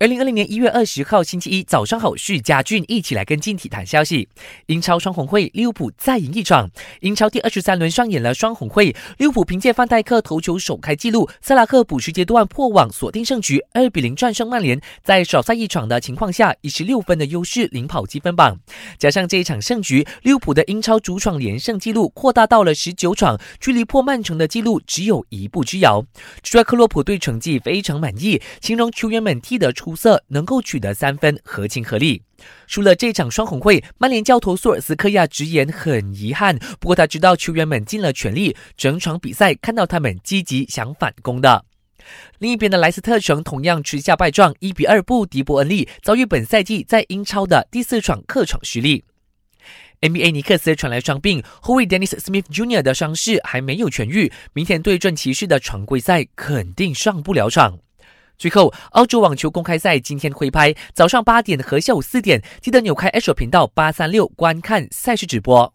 二零二零年一月二十号星期一早上好，是嘉俊一起来跟进体坛消息。英超双红会，利物浦再赢一场。英超第二十三轮上演了双红会，利物浦凭借范戴克头球首开纪录，萨拉克补时阶段破网锁定胜局，二比零战胜曼联。在少赛一场的情况下，以十六分的优势领跑积分榜。加上这一场胜局，利物浦的英超主场连胜纪录扩大到了十九场，距离破曼城的纪录只有一步之遥。主帅克洛普对成绩非常满意，形容球员们踢得出。出色，能够取得三分，合情合理。输了这场双红会，曼联教头索尔斯克亚直言很遗憾。不过他知道球员们尽了全力，整场比赛看到他们积极想反攻的。另一边的莱斯特城同样吃下败仗，一比二不敌伯恩利，遭遇本赛季在英超的第四场客场失利。NBA 尼克斯传来伤病，后卫 Dennis Smith Jr. 的伤势还没有痊愈，明天对阵骑士的常规赛肯定上不了场。最后，澳洲网球公开赛今天挥拍，早上八点和下午四点，记得扭开 H 频道八三六观看赛事直播。